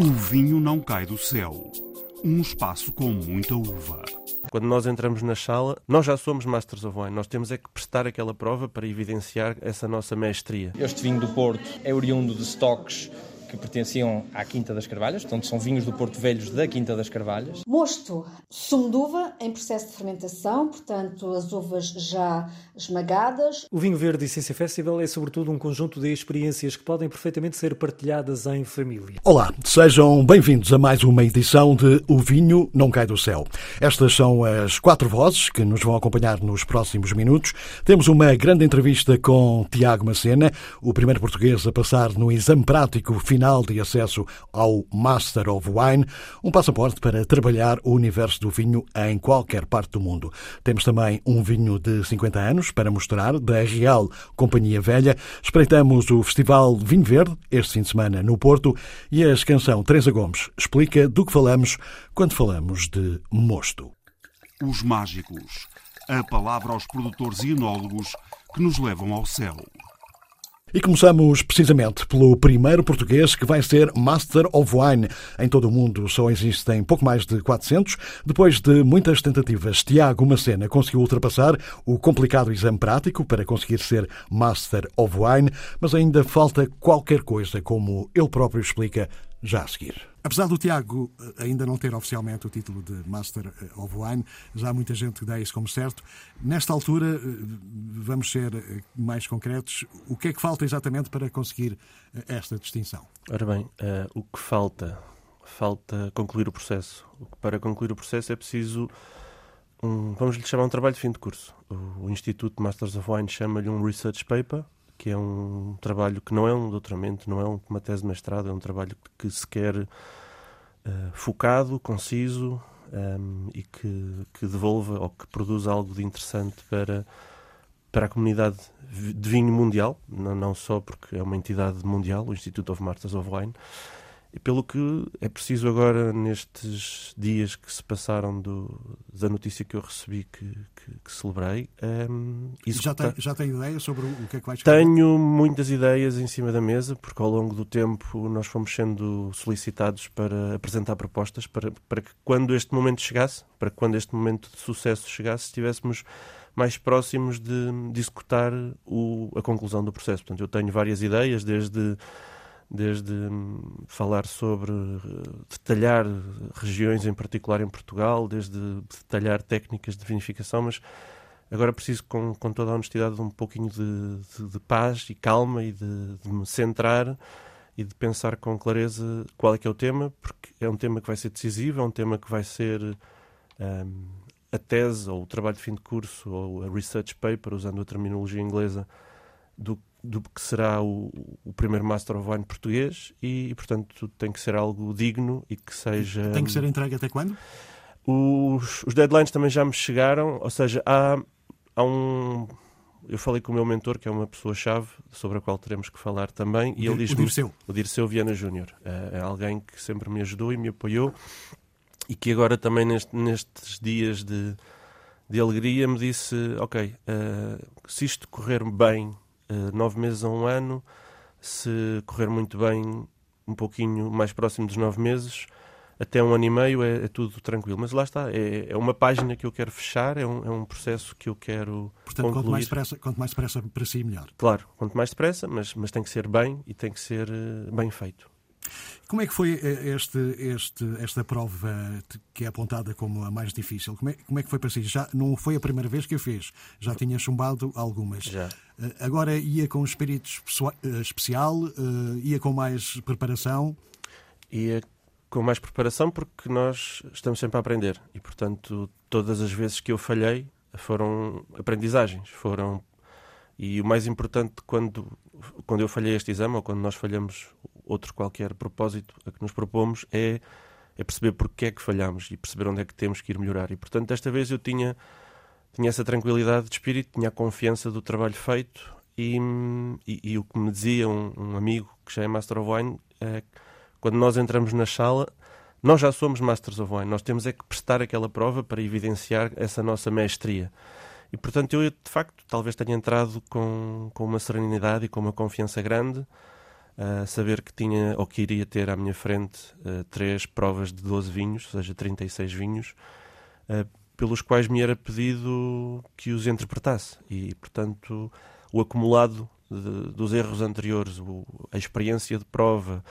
O vinho não cai do céu. Um espaço com muita uva. Quando nós entramos na sala, nós já somos Masters of Wine. Nós temos é que prestar aquela prova para evidenciar essa nossa mestria. Este vinho do Porto é oriundo de estoques que pertenciam à Quinta das Carvalhas, portanto são vinhos do Porto Velhos da Quinta das Carvalhas. Mosto, sumo de uva em processo de fermentação, portanto as uvas já esmagadas. O Vinho Verde Essência Festival é sobretudo um conjunto de experiências que podem perfeitamente ser partilhadas em família. Olá, sejam bem-vindos a mais uma edição de O Vinho Não Cai do Céu. Estas são as quatro vozes que nos vão acompanhar nos próximos minutos. Temos uma grande entrevista com Tiago Macena, o primeiro português a passar no exame prático final final de acesso ao Master of Wine, um passaporte para trabalhar o universo do vinho em qualquer parte do mundo. Temos também um vinho de 50 anos para mostrar, da Real Companhia Velha. Espreitamos o Festival Vinho Verde, este fim de semana, no Porto, e a canção Teresa Gomes explica do que falamos quando falamos de mosto. Os mágicos. A palavra aos produtores e enólogos que nos levam ao céu. E começamos precisamente pelo primeiro português que vai ser Master of Wine. Em todo o mundo só existem pouco mais de 400. Depois de muitas tentativas, Tiago Macena conseguiu ultrapassar o complicado exame prático para conseguir ser Master of Wine, mas ainda falta qualquer coisa, como ele próprio explica já a seguir. Apesar do Tiago eh, ainda não ter oficialmente o título de Master eh, of Wine, já muita gente dá isso como certo. Nesta altura, eh, vamos ser mais concretos. O que é que falta exatamente para conseguir esta distinção? Ora bem, uh, o que falta? Falta concluir o processo. Para concluir o processo é preciso um, vamos lhe chamar um trabalho de fim de curso. O Instituto Masters of Wine chama-lhe um research paper, que é um trabalho que não é um doutoramento, não é uma tese de mestrado, é um trabalho que se quer uh, focado, conciso um, ehm, e que, que devolva ou que produza algo de interessante para, para a comunidade de vinho mundial, não, não só porque é uma entidade mundial, o Institute of Masters of Wine, e pelo que é preciso agora, nestes dias que se passaram do, da notícia que eu recebi que, que, que celebrei. Um, já, tem, já tem ideia sobre o que é que vai escrever? Tenho muitas ideias em cima da mesa, porque ao longo do tempo nós fomos sendo solicitados para apresentar propostas para, para que quando este momento chegasse, para que quando este momento de sucesso chegasse, estivéssemos mais próximos de, de executar o, a conclusão do processo. Portanto, eu tenho várias ideias, desde desde hum, falar sobre eh, detalhar regiões em particular em Portugal, desde detalhar técnicas de vinificação, mas agora preciso, com, com toda a honestidade, de um pouquinho de, de, de paz e calma e de, de, me centrar e de pensar com clareza qual é que é o tema, porque é um tema que vai ser decisivo, é um tema que vai ser um, a tese ou o trabalho de fim de curso ou a research paper, usando a terminologia inglesa, do do que será o, o, primeiro Master of Wine português e, portanto, tem que ser algo digno e que seja. Tem que ser entregue até quando? Os, os deadlines também já me chegaram, ou seja, há, há um. Eu falei com o meu mentor, que é uma pessoa-chave, sobre a qual teremos que falar também, o e ele diz-me. O Dirceu. O Dirceu Viana Júnior. É, é alguém que sempre me ajudou e me apoiou e que agora também neste, nestes dias de, de alegria me disse: Ok, uh, se isto correr bem nove meses a um ano, se correr muito bem, um pouquinho mais próximo dos nove meses, até um ano e meio é, é tudo tranquilo. Mas lá está, é, é, uma página que eu quero fechar, é um, é um processo que eu quero. Portanto, concluir. quanto mais, depressa, quanto mais depressa para si, melhor. Claro, quanto mais depressa, mas, mas tem que ser bem e tem que ser uh, bem feito. Como é que foi eh, este, este, esta prova que é apontada como a mais difícil? Como é, como é que foi para si? Já não foi a primeira vez que a fez, já tinha chumbado algumas. Já. Eh, agora ia com espírito eh, especial, ia com mais preparação? Ia com mais preparação porque nós estamos sempre a aprender e, portanto, todas as vezes que eu falhei foram aprendizagens, foram e o mais importante quando quando eu falhei este exame ou quando nós falhamos outro qualquer propósito a que nos propomos é, é perceber porque é que falhamos e perceber onde é que temos que ir melhorar. E, portanto, desta vez eu tinha, tinha essa tranquilidade de espírito, tinha a confiança do trabalho feito e, e, e o que me dizia um, um, amigo que já é Master of Wine é quando nós entramos na sala, nós já somos Masters of Wine, nós temos é que prestar aquela prova para evidenciar essa nossa mestria. E, portanto, eu, de facto, talvez tenha entrado com, com uma serenidade e com uma confiança grande uh, saber que tinha ou que iria ter à minha frente uh, três provas de 12 vinhos, ou seja, 36 vinhos, uh, pelos quais me era pedido que os interpretasse. E, portanto, o acumulado de, dos erros anteriores, o, a experiência de prova,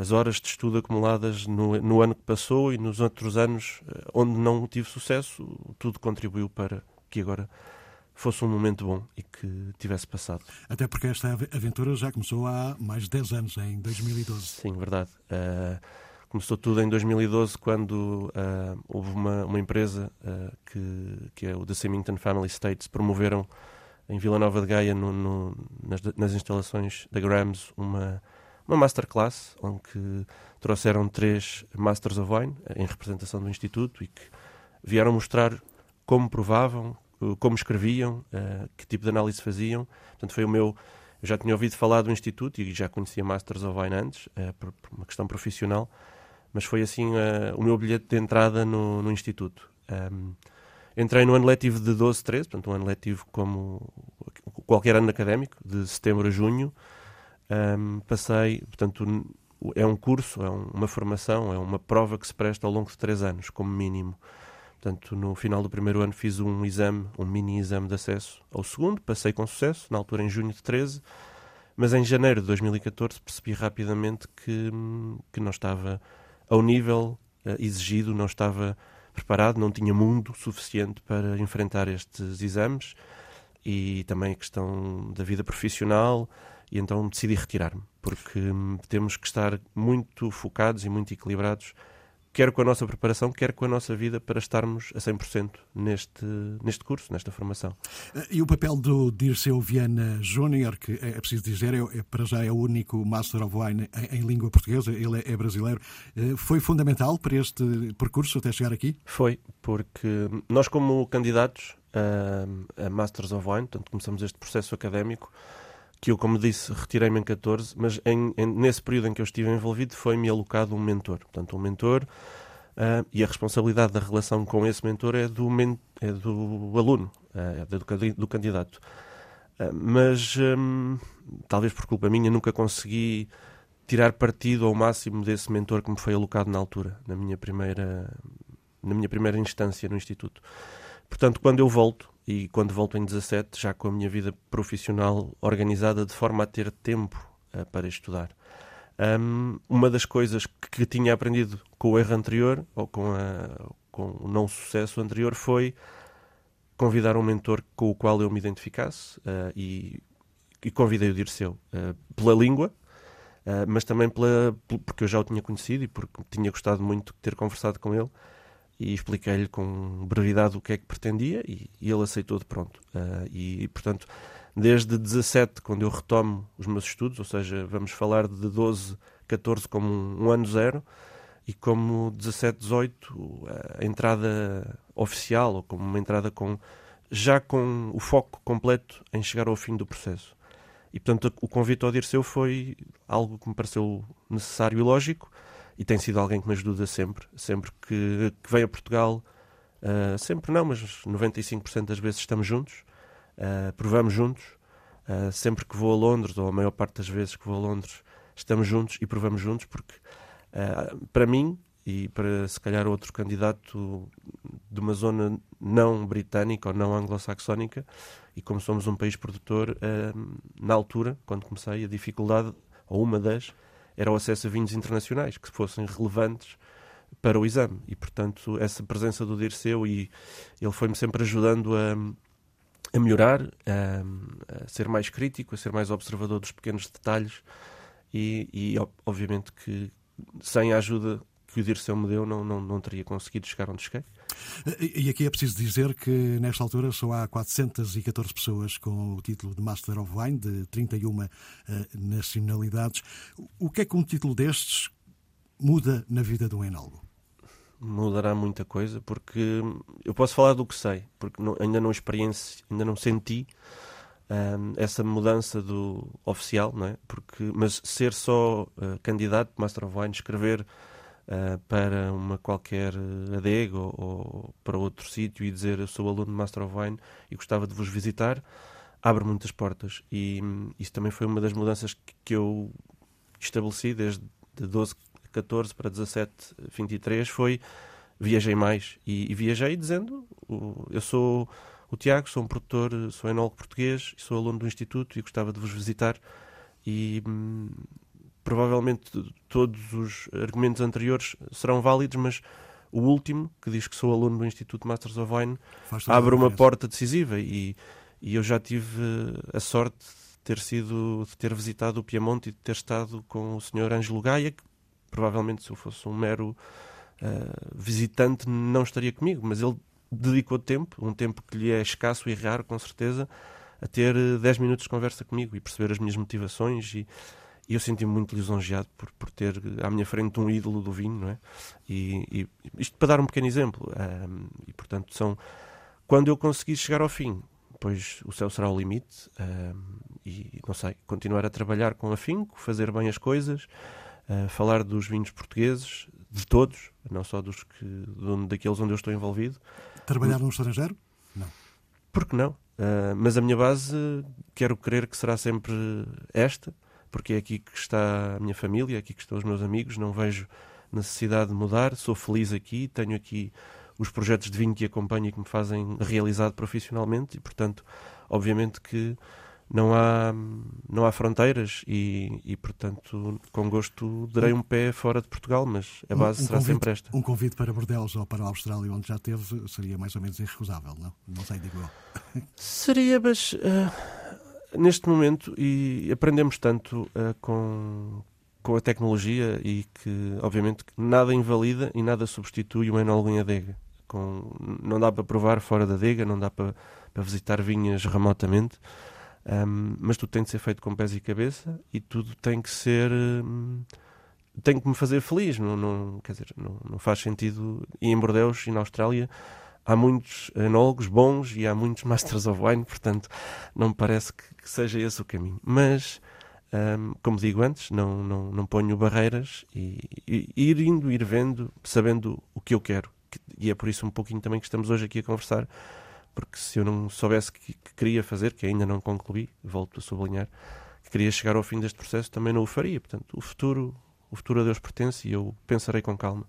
as horas de estudo acumuladas no, no, ano que passou e nos outros anos onde não tive sucesso, tudo contribuiu para que agora fosse um momento bom e que tivesse passado. Até porque esta aventura já começou há mais de 10 anos, em 2012. Sim, verdade. Uh, começou tudo em 2012, quando uh, houve uma, uma empresa uh, que, que é o The Symington Family Estates, promoveram em Vila Nova de Gaia, no, no, nas, nas, instalações da Grams, uma, uma masterclass, onde trouxeram três Masters of Wine, em representação do Instituto, e que vieram mostrar como provavam, como escreviam, uh, que tipo de análise faziam. Portanto, foi o meu. Eu já tinha ouvido falar do Instituto e já conhecia Masters of Wine antes, uh, por, uma questão profissional, mas foi assim o meu bilhete de entrada no, no Instituto. Entrei no ano letivo de 12, 13, portanto, um ano letivo como qualquer ano académico, de setembro a junho. Passei, portanto, é um curso, é um, uma formação, é uma prova que se presta ao longo de três anos, como mínimo. Portanto, no final do primeiro ano fiz um exame, um mini exame de acesso ao segundo, passei com sucesso, na altura em junho de 13, mas em janeiro de 2014 percebi rapidamente que, que não estava ao nível uh, exigido, não estava preparado, não tinha mundo suficiente para enfrentar estes exames e também a questão da vida profissional e então decidi retirar-me, porque hum, temos que estar muito focados e muito equilibrados quer com a nossa preparação, quer com a nossa vida, para estarmos a 100% neste, neste curso, nesta formação. E o papel do Dirceu Viana Júnior, que é, é preciso dizer, é, é, para já é o único Master of Wine em, em língua portuguesa, ele é, é, brasileiro, eh, foi fundamental para este percurso até chegar aqui? Foi, porque nós como candidatos a, a Masters of Wine, portanto começamos este processo académico, que eu, como disse, retirei-me em 14, mas em, em, nesse período em que eu estive envolvido foi-me alocado um mentor. Portanto, um mentor uh, e a responsabilidade da relação com esse mentor é do, men é do aluno, uh, é do, do candidato. Uh, mas, um, talvez por culpa minha, nunca consegui tirar partido ao máximo desse mentor que me foi alocado na altura, na minha primeira, na minha primeira instância no Instituto. Portanto, quando eu volto, e quando volto em 17, já com a minha vida profissional organizada de forma a ter tempo uh, para estudar. Um, uma das coisas que tinha aprendido com o erro anterior, ou com, a, com o não sucesso anterior, foi convidar um mentor com o qual eu me identificasse uh, e, e, convidei o Dirceu uh, pela língua, uh, mas também pela, porque eu já o tinha conhecido e porque tinha gostado muito de ter conversado com ele e expliquei-lhe com brevidade o que é que pretendia e, e ele aceitou de pronto. Uh, e, portanto, desde 17, quando eu retomo os meus estudos, ou seja, vamos falar de 12, 14 como um, um ano zero, e como 17, 18, a entrada oficial, ou como uma entrada com já com o foco completo em chegar ao fim do processo. E, portanto, o convite ao Dirceu foi algo que me pareceu necessário e lógico, e tem sido alguém que me ajuda sempre. Sempre que, que vem a Portugal, uh, sempre não, mas 95% das vezes estamos juntos, uh, provamos juntos. Uh, sempre que vou a Londres, ou a maior parte das vezes que vou a Londres, estamos juntos e provamos juntos, porque para mim e para se calhar outro candidato de uma zona não britânica ou não anglo-saxónica, e como somos um país produtor, na altura, quando comecei, a dificuldade, ou uma das, era o acesso a vinhos internacionais que fossem relevantes para o exame. E, portanto, essa presença do Dirceu e ele foi-me sempre ajudando a, a melhorar, a, a, ser mais crítico, a ser mais observador dos pequenos detalhes e, e obviamente que sem a ajuda que o Dirceu me deu não, não, não teria conseguido chegar onde cheguei. E aqui é preciso dizer que nesta altura só há 414 pessoas com o título de Master of Wine, de 31 uh, eh, nacionalidades. O que é que um título destes muda na vida do enólogo? Mudará muita coisa, porque eu posso falar do que sei, porque ainda não experiência, ainda não senti um, ehm, essa mudança do oficial, não é? Porque, mas ser só uh, candidato Master of Wine, escrever uh, para uma qualquer adega ou, ou para outro sítio e dizer eu sou aluno de Master of Wine e gostava de vos visitar, abre muitas portas. E hum, isso também foi uma das mudanças que, que eu estabeleci desde de 12, 14 para 17, 23 foi viajei mais e, e viajei dizendo eu sou o Tiago, sou um produtor, sou enólogo português, sou aluno do Instituto e gostava de vos visitar e hum, provavelmente todos os argumentos anteriores serão válidos, mas o último, que diz que sou aluno do Instituto Masters of Wine, abre uma porta decisiva e, e eu já tive a sorte de ter sido, de ter visitado o Piemonte e de ter estado com o Sr. Ângelo Gaia, que provavelmente se eu fosse um mero uh, visitante não estaria comigo, mas ele dedicou tempo, um tempo que lhe é escasso e raro, com certeza, a ter 10 minutos de conversa comigo e perceber as minhas motivações e, e eu senti-me muito lisonjeado por, por ter à minha frente um ídolo do vinho, não é? E, e isto para dar um pequeno exemplo. Um, e portanto, são. Quando eu conseguir chegar ao fim, pois o céu será o limite, um, e não sei, continuar a trabalhar com afinco, fazer bem as coisas, uh, falar dos vinhos portugueses, de todos, não só dos que, daqueles onde eu estou envolvido. Trabalhar no estrangeiro? Não. Porque não? Uh, mas a minha base, quero crer que será sempre esta porque é aqui que está a minha família, é aqui que estão os meus amigos, não vejo necessidade de mudar, sou feliz aqui, tenho aqui os projetos de vinho que acompanho e que me fazem realizado profissionalmente e, portanto, obviamente que não há, não há fronteiras e, e, portanto, com gosto darei um pé fora de Portugal, mas a base um, um será convite, sempre esta. Um convite para Bordeaux ou para a Austrália, onde já teve, seria mais ou menos irrecusável, não? Não sei, digo eu. Seria, mas... Uh neste momento, e aprendemos tanto uh, com, com a tecnologia e que, obviamente, nada invalida e nada substitui o enólogo em adega. Com, não dá para provar fora da adega, não dá para, para visitar vinhas remotamente, um, mas tudo tem de ser feito com pés e cabeça e tudo tem que ser. Um, tem que me fazer feliz, não, não, quer dizer, não, não faz sentido ir em Bordeaux e na Austrália há muitos enólogos bons e há muitos Masters of Wine, portanto, não me parece que, que seja esse o caminho. Mas, um, como digo antes, não, não, não ponho barreiras e, e, ir indo, ir vendo, sabendo o que eu quero. E é por isso um pouquinho também que estamos hoje aqui a conversar, porque se eu não soubesse que, que queria fazer, que ainda não concluí, volto a sublinhar, que queria chegar ao fim deste processo, também não o faria. Portanto, o futuro o futuro a Deus pertence e eu pensarei com calma.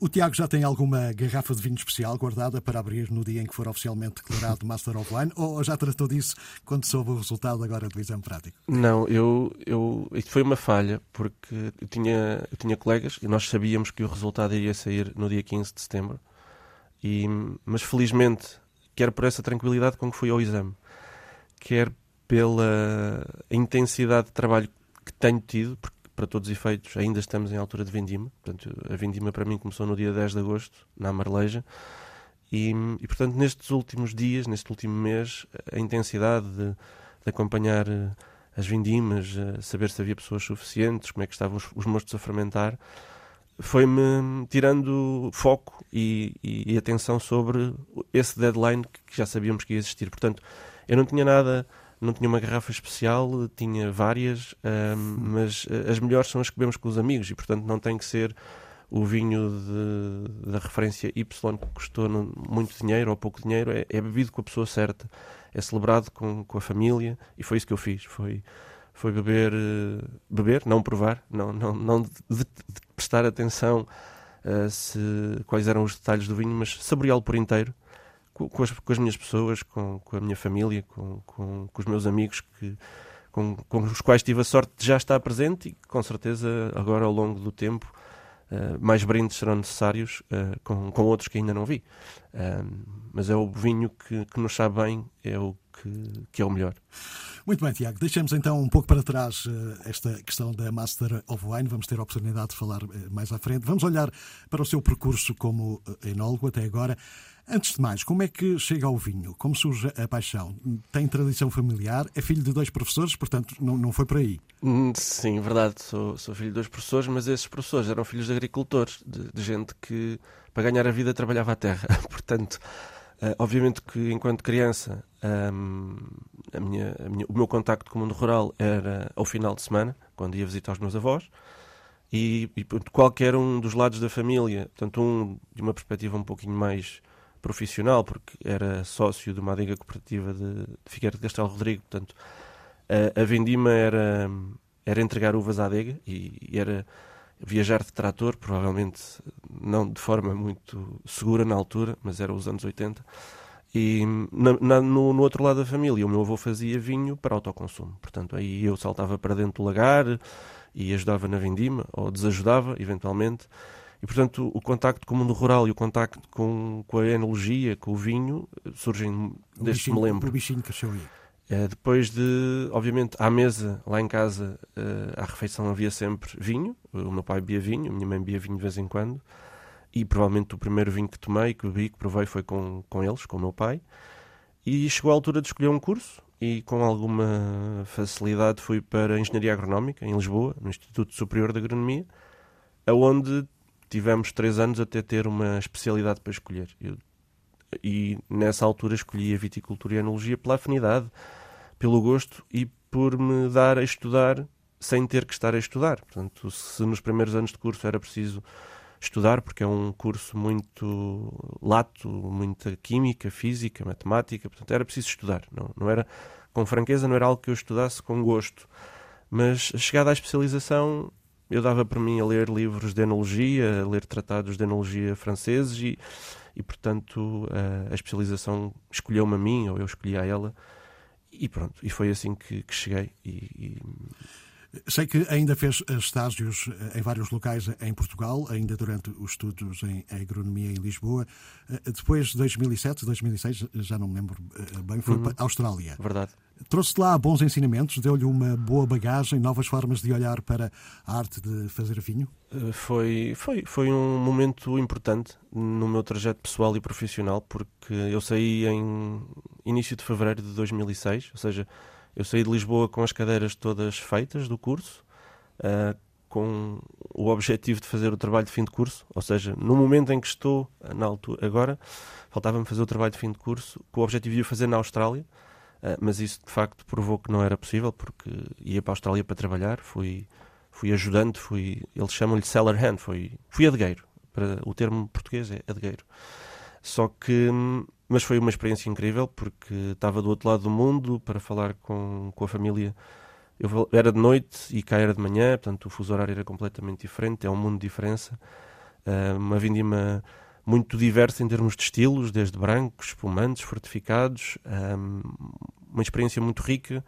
O, Tiago já tem alguma garrafa de vinho especial guardada para abrir no dia em que for oficialmente declarado Master of Wine ou já tratou disso quando soube o resultado agora do exame prático? Não, eu, eu isto foi uma falha porque eu tinha, eu tinha colegas e nós sabíamos que o resultado iria sair no dia 15 de setembro, e, mas felizmente, quer por essa tranquilidade com que fui ao exame, quer pela intensidade de trabalho que tenho tido, porque para todos os efeitos, ainda estamos em altura de vendima. Portanto, a vendima para mim começou no dia 10 de agosto, na Marleja. E, e portanto, nestes últimos dias, neste último mês, a intensidade de, de acompanhar eh, as vindimas, eh, saber se havia pessoas suficientes, como é que estavam os, os mostos a fermentar, foi-me tirando foco e, e, e, atenção sobre esse deadline que já sabíamos que ia existir. Portanto, eu não tinha nada não tinha uma garrafa especial, tinha várias, um, mas eh, as melhores são as que bebemos com os amigos e, portanto, não tem que ser o vinho de, da referência Y que custou muito dinheiro ou pouco dinheiro, é, é bebido com a pessoa certa, é celebrado com, com a família e foi isso que eu fiz. Foi, foi beber, uh, beber, não provar, não, não, não de, de, de prestar atenção uh, se, quais eram os detalhes do vinho, mas saboreá-lo por inteiro com, as, com as minhas pessoas, com, com a minha família, com, com, os meus amigos que, com, com, os quais tive a sorte de já estar presente e com certeza agora ao longo do tempo uh, mais brindes serão necessários uh, com, com outros que ainda não vi. Uh, mas é o vinho que, que nos sabe bem, é o que, que é o melhor. Muito bem, Tiago. Deixemos então um pouco para trás esta questão da Master of Wine. Vamos ter a oportunidade de falar mais à frente. Vamos olhar para o seu percurso como enólogo até agora. Antes de mais, como é que chega ao vinho? Como surge a paixão? Tem tradição familiar? É filho de dois professores, portanto não, não foi por aí? Hum, sim, verdade. Sou, sou filho de dois professores, mas esses professores eram filhos de agricultores, de, de gente que para ganhar a vida trabalhava a terra. portanto, uh, obviamente que enquanto criança um, a minha, a minha, o meu contacto com o mundo rural era ao final de semana, quando ia visitar os meus avós. E, e qualquer um dos lados da família, portanto, um de uma perspectiva um pouquinho mais profissional, porque era sócio de uma adega cooperativa de, de Figueira de Castelo Rodrigo, portanto, a, a Vindima era, era entregar uvas à adega e, e era viajar de trator, provavelmente não de forma muito segura na altura, mas era os anos 80. E na, na, no, no, outro lado da família, o meu avô fazia vinho para autoconsumo. Portanto, aí eu saltava para dentro do lagar e ajudava na vindima, ou desajudava, eventualmente. E, portanto, o contacto com o mundo rural e o contacto com, com a enologia, com o vinho, surgem desde que me lembro. O bichinho cresceu aí. Uh, depois de, obviamente, à mesa, lá em casa, uh, à refeição havia sempre vinho. O meu pai bebia vinho, a minha mãe bebia vinho de vez em quando. E provavelmente o primeiro vinho que tomei, que bebi, que provei, foi com, com eles, com o meu pai. E chegou a altura de escolher um curso e com alguma facilidade fui para a Engenharia Agronómica, em Lisboa, no Instituto Superior de Agronomia, aonde tivemos três anos até ter uma especialidade para escolher. Eu, e nessa altura escolhi a viticultura e a enologia pela afinidade, pelo gosto e por me dar a estudar sem ter que estar a estudar. Portanto, se nos primeiros anos de curso era preciso estudar, porque é um curso muito lato, muita química, física, matemática, portanto era preciso estudar. Não, não era, com franqueza, não era algo que eu estudasse com gosto. Mas chegada à especialização, eu dava para mim a ler livros de enologia, a ler tratados de enologia franceses e, e portanto, a, a especialização escolheu-me a mim, ou eu escolhi a ela, e pronto, e foi assim que, que cheguei. E, e... Sei que ainda fez estágios em vários locais em Portugal, ainda durante os estudos em agronomia em Lisboa. Depois de 2007, 2006, já não me lembro eh, bem, foi uhum. para a Austrália. Verdade. Trouxe-te lá bons ensinamentos, deu-lhe uma boa bagagem, novas formas de olhar para a arte de fazer vinho? Eh, foi, foi, foi um momento importante no meu trajeto pessoal e profissional, porque eu saí em início de fevereiro de 2006, ou seja, eu saí de Lisboa com as cadeiras todas feitas do curso, uh, com o objetivo de fazer o trabalho de fim de curso, ou seja, no momento em que estou, na altura, agora, faltava-me fazer o trabalho de fim de curso, com o objetivo de o fazer na Austrália, uh, mas isso de facto provou que não era possível, porque ia para a Austrália para trabalhar, fui, fui ajudante, fui, eles chamam-lhe seller hand, fui, fui adegueiro, para, o termo português é adegueiro. Só que hum, mas foi uma experiência incrível porque estava do outro lado do mundo para falar com, com a família. Eu era de noite e cá era de manhã, portanto o fuso horário era completamente diferente, é um mundo de diferença. Uh, uma vindima muito diversa em termos de estilos, desde brancos, espumantes, fortificados. Um, uma experiência muito rica,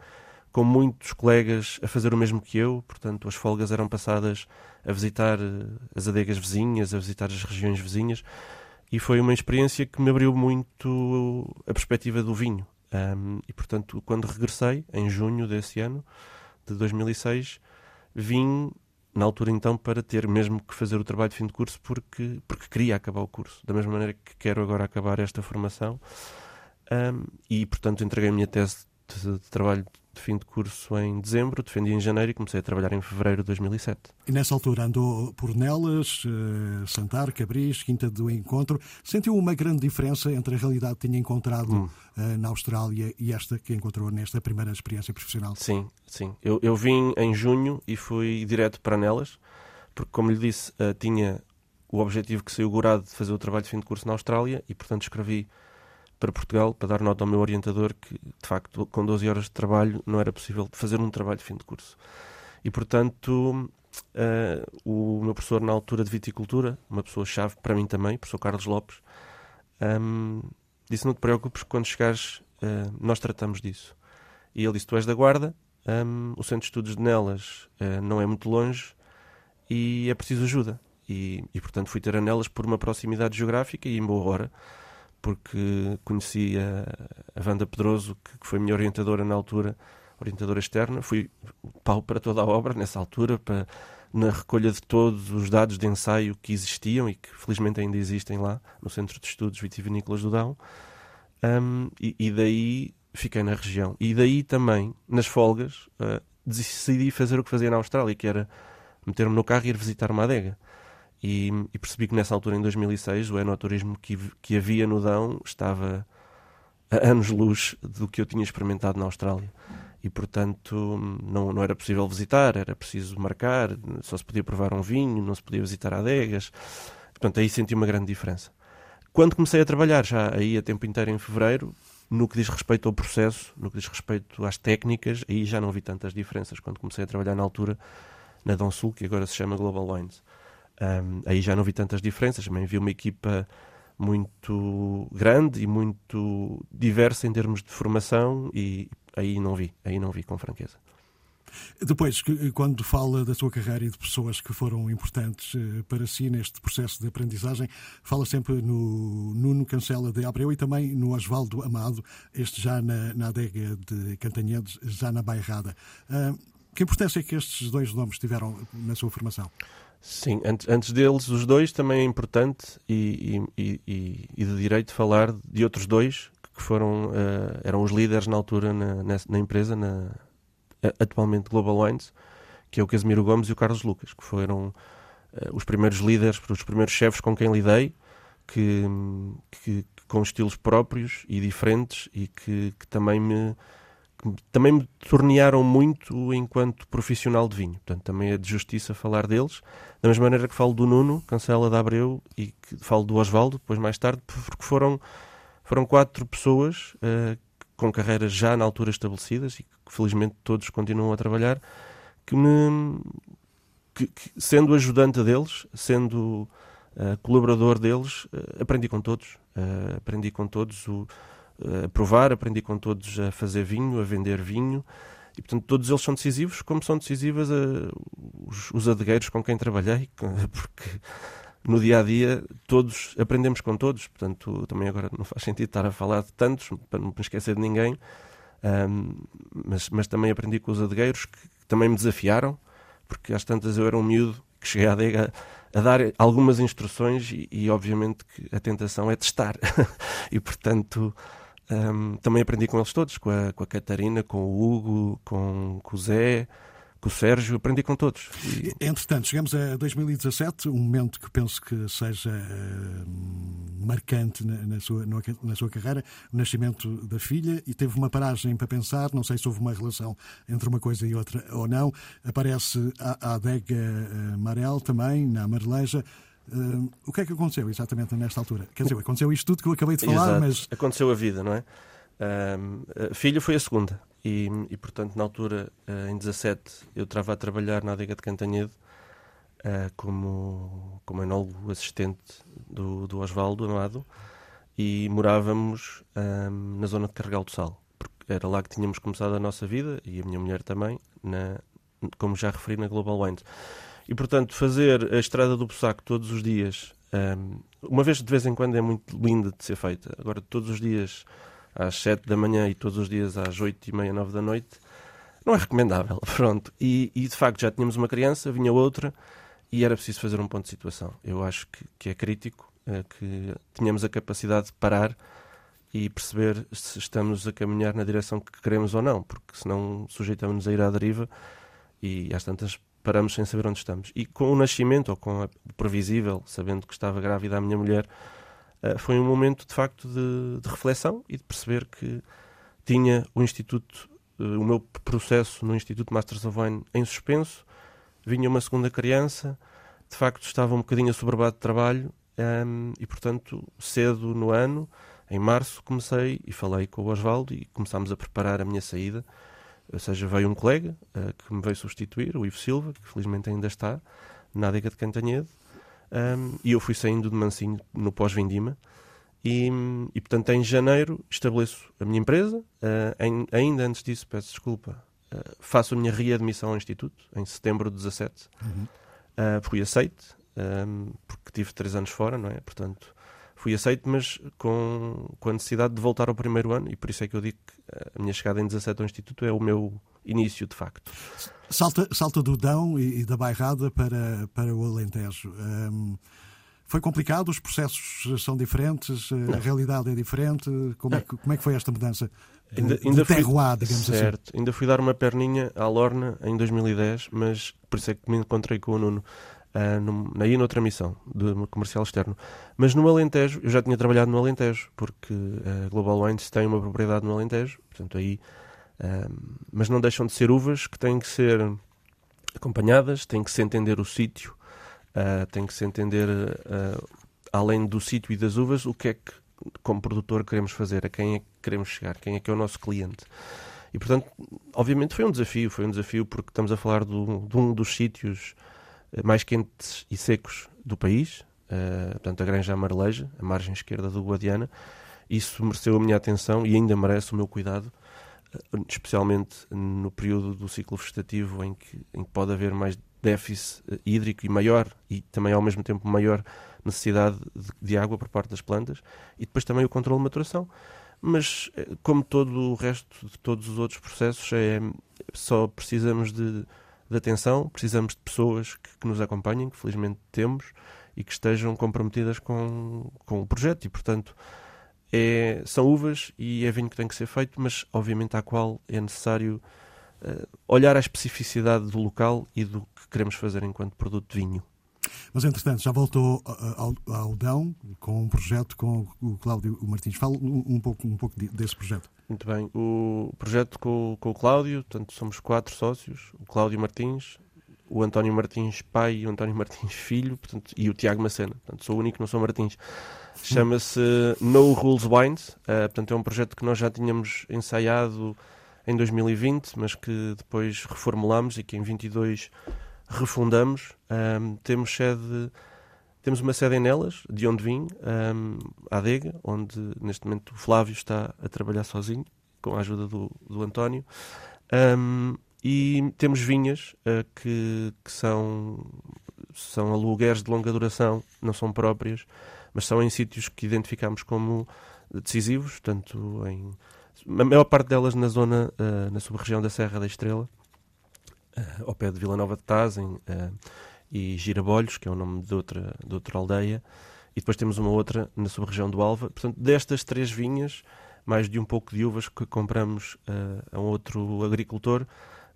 com muitos colegas a fazer o mesmo que eu, portanto as folgas eram passadas a visitar as adegas vizinhas, a visitar as regiões vizinhas e foi uma experiência que me abriu muito a perspectiva do vinho. Um, e portanto, quando regressei, em junho desse ano, de 2006, vim na altura então para ter mesmo que fazer o trabalho de fim de curso porque, porque queria acabar o curso, da mesma maneira que quero agora acabar esta formação. Um, e portanto, entreguei a minha tese de, de trabalho de fim de curso em dezembro, defendi em janeiro e comecei a trabalhar em fevereiro de 2007. E nessa altura andou por Nelas, uh, Santar, Cabris, Quinta do Encontro. Sentiu uma grande diferença entre a realidade que tinha encontrado hum. uh, na Austrália e esta que encontrou nesta primeira experiência profissional? Sim, sim. Eu, eu vim em junho e fui direto para Nelas, porque, como lhe disse, uh, tinha o objetivo que saiu gurado de fazer o trabalho de fim de curso na Austrália e, portanto, escrevi para Portugal para dar nota ao meu orientador que, de facto, com 12 horas de trabalho não era possível fazer um trabalho de fim de curso. E, portanto, uh, o meu professor na altura de viticultura, uma pessoa-chave para mim também, o professor Carlos Lopes, um, disse: Não te preocupes, quando chegares, uh, nós tratamos disso. E ele disse: Tu és da Guarda, um, o centro de estudos de Nelas uh, não é muito longe e é preciso ajuda. E, e, portanto, fui ter a Nelas por uma proximidade geográfica e em boa hora porque conheci a, a Wanda Pedroso, que, que foi minha orientadora na altura, orientadora externa. Fui pau para toda a obra nessa altura, para, na recolha de todos os dados de ensaio que existiam e que felizmente ainda existem lá, no Centro de Estudos Vitivinícolas do Dão. Um, e, e, daí fiquei na região. E daí também, nas folgas, uh, decidi fazer o que fazia na Austrália, que era meter-me no carro e ir visitar uma adega. E, e, percebi que nessa altura, em 2006, o enoturismo que, que havia no Dão estava a anos-luz do que eu tinha experimentado na Austrália. E, portanto, não, não era possível visitar, era preciso marcar, só se podia provar um vinho, não se podia visitar adegas. Portanto, aí senti uma grande diferença. Quando comecei a trabalhar, já aí a tempo inteiro em fevereiro, no que diz respeito ao processo, no que diz respeito às técnicas, aí já não vi tantas diferenças quando comecei a trabalhar na altura na Dom Sul, que agora se chama Global Wines. Um, aí já não vi tantas diferenças, também vi uma equipa muito grande e muito diversa em termos de formação e aí não vi, aí não vi com franqueza. Depois, quando fala da sua carreira e de pessoas que foram importantes eh, para si neste processo de aprendizagem, fala sempre no Nuno Cancela de Abreu e também no Osvaldo Amado, este já na, na adega de Cantanhedes, já na Bairrada. Uh, que importância é que estes dois nomes tiveram na sua formação? Sim, antes, antes deles, os dois também é importante e, e, e, e de direito falar de outros dois que foram, uh, eram os líderes na altura na, na, na empresa, na, atualmente Global Wines, que é o Casimiro Gomes e o Carlos Lucas, que foram uh, os primeiros líderes, os primeiros chefes com quem lidei, que, que, com estilos próprios e diferentes e que, que também me também me tornearam muito enquanto profissional de vinho. Portanto, também é de justiça falar deles. Da mesma maneira que falo do Nuno, Cancela de Abreu, e que falo do Osvaldo, depois mais tarde, porque foram, foram quatro pessoas uh, com carreiras já na altura estabelecidas e que felizmente todos continuam a trabalhar, que me. Que, que, sendo ajudante deles, sendo uh, colaborador deles, uh, aprendi com todos. aprendi com todos o a provar, aprendi com todos a fazer vinho, a vender vinho. E, portanto, todos eles são decisivos, como são decisivas uh, os, os adegueiros com quem trabalhei, porque no dia a dia todos aprendemos com todos. Portanto, também agora não faz sentido estar a falar de tantos, para não me esquecer de ninguém. Um, mas, mas também aprendi com os adegueiros que, que também me desafiaram, porque às tantas eu era um miúdo que cheguei à adega a dar algumas instruções e, e, obviamente que a tentação é testar. e portanto um, também aprendi com eles todos, com a, com a Catarina, com o Hugo, com, com o Zé, com o Sérgio, aprendi com todos. E... Entretanto, chegamos a 2017, um momento que penso que seja uh, marcante na, na, sua, na sua carreira, o nascimento da filha, e teve uma paragem para pensar, não sei se houve uma relação entre uma coisa e outra ou não. Aparece a, a adega Marel também, na Marleja. Uh, o que é que aconteceu exatamente nesta altura? Quer dizer, aconteceu isto tudo que eu acabei de falar, Exato. mas. Aconteceu a vida, não é? Uh, a filha foi a segunda. E, e portanto, na altura, uh, em 17, eu estava a trabalhar na adega de Cantanhede uh, como, como enólogo assistente do, do Osvaldo Amado e morávamos na zona de Carregal do Sal. Porque era lá que tínhamos começado a nossa vida e a minha mulher também, na, como já referi, na Global Wines. E, portanto, fazer a estrada do Bussaco todos os dias, um, uma vez de vez em quando é muito linda de ser feita. Agora, todos os dias às 7 da manhã e todos os dias às 8 e meia, 9 da noite, não é recomendável. Pronto. E, e, de facto já tínhamos uma criança, vinha outra e era preciso fazer um ponto de situação. Eu acho que, que é crítico é, que tenhamos a capacidade de parar e perceber se estamos a caminhar na direção que queremos ou não, porque senão sujeitamos-nos a ir à deriva e às tantas paramos sem saber onde estamos. E com o nascimento, ou com o previsível, sabendo que estava grávida a minha mulher, uh, foi um momento de facto de, de, reflexão e de perceber que tinha o Instituto, uh, o meu processo no Instituto Masters of Wine em suspenso, vinha uma segunda criança, de facto estava um bocadinho assoberbado de trabalho ehm, e, portanto, cedo no ano, em março, comecei e falei com o Osvaldo e começámos a preparar a minha saída ou seja, veio um colega uh, que me veio substituir, o Ivo Silva, que felizmente ainda está, na adega de Cantanhede, um, e eu fui saindo de mansinho no pós-vindima. E, e, portanto, em janeiro estabeleço a minha empresa. Uh, em, ainda antes disso, peço desculpa, uh, faço a minha readmissão ao Instituto, em setembro de 17. Uhum. fui aceite, um, porque tive três anos fora, não é? Portanto, fui aceito, mas com, com a necessidade de voltar ao primeiro ano, e por isso é que eu digo que a minha chegada em 17 ao Instituto é o meu início, de facto. Salta, salta do Dão e, e da Bairrada para, para o Alentejo. Um, foi complicado? Os processos são diferentes? Não. A realidade é diferente? Como é, que, como é que foi esta mudança? Ainda, ainda fui, digamos assim? certo, assim. Ainda fui dar uma perninha à Lorna em 2010, mas por isso é que me encontrei com o Nuno uh, aí noutra missão de comercial externo. Mas no Alentejo, eu já tinha trabalhado no Alentejo, porque a uh, Global Wines tem uma propriedade no Alentejo, portanto aí. Uh, mas não deixam de ser uvas que têm que ser acompanhadas, tem que se entender o sítio, uh, tem que se entender, uh, além do sítio e das uvas, o que é que, como produtor, queremos fazer, a quem é que queremos chegar, quem é que é o nosso cliente. E, portanto, obviamente foi um desafio, foi um desafio porque estamos a falar do, de um dos sítios mais quentes e secos do país, uh, portanto, a Granja Amareleja, a margem esquerda do Guadiana. Isso mereceu a minha atenção e ainda merece o meu cuidado, uh, especialmente no período do ciclo vegetativo em que, em que pode haver mais déficit hídrico e maior, e também ao mesmo tempo maior necessidade de, de água por parte das plantas, e depois também o controle de maturação mas como todo o resto de todos os outros processos, é, só precisamos de, de atenção, precisamos de pessoas que, que, nos acompanhem, que felizmente temos, e que estejam comprometidas com, com o projeto. E, portanto, é, são uvas e é vinho que tem que ser feito, mas obviamente à qual é necessário uh, olhar a especificidade do local e do que queremos fazer enquanto produto de vinho. Mas, entretanto, já voltou ao, ao Dão com um projeto com o Cláudio Martins. Fala um pouco, um pouco desse projeto. Muito bem. O projeto com, com o Cláudio, portanto, somos quatro sócios. O Cláudio Martins, o António Martins pai e o António Martins filho, portanto, e o Tiago Macena. Portanto, sou o único não sou Martins. Chama-se No Rules Wines. Uh, portanto, é um projeto que nós já tínhamos ensaiado em 2020, mas que depois reformulamos e que em 22 refundamos. Um, temos sede, temos uma sede em Nelas, de onde vim, a Adega, onde neste momento o Flávio está a trabalhar sozinho, com a ajuda do, do António. Um, e temos vinhas uh, que, que, são, são alugueres de longa duração, não são próprias, mas são em sítios que identificamos como decisivos, tanto em a maior parte delas na zona, uh, na sub-região da Serra da Estrela, uh, ao pé de Vila Nova de Tazem e Girabolhos, que é o nome de outra, de outra aldeia, e depois temos uma outra na sub-região do Alva. Portanto, destas três vinhas, mais de um pouco de uvas que compramos a um outro agricultor,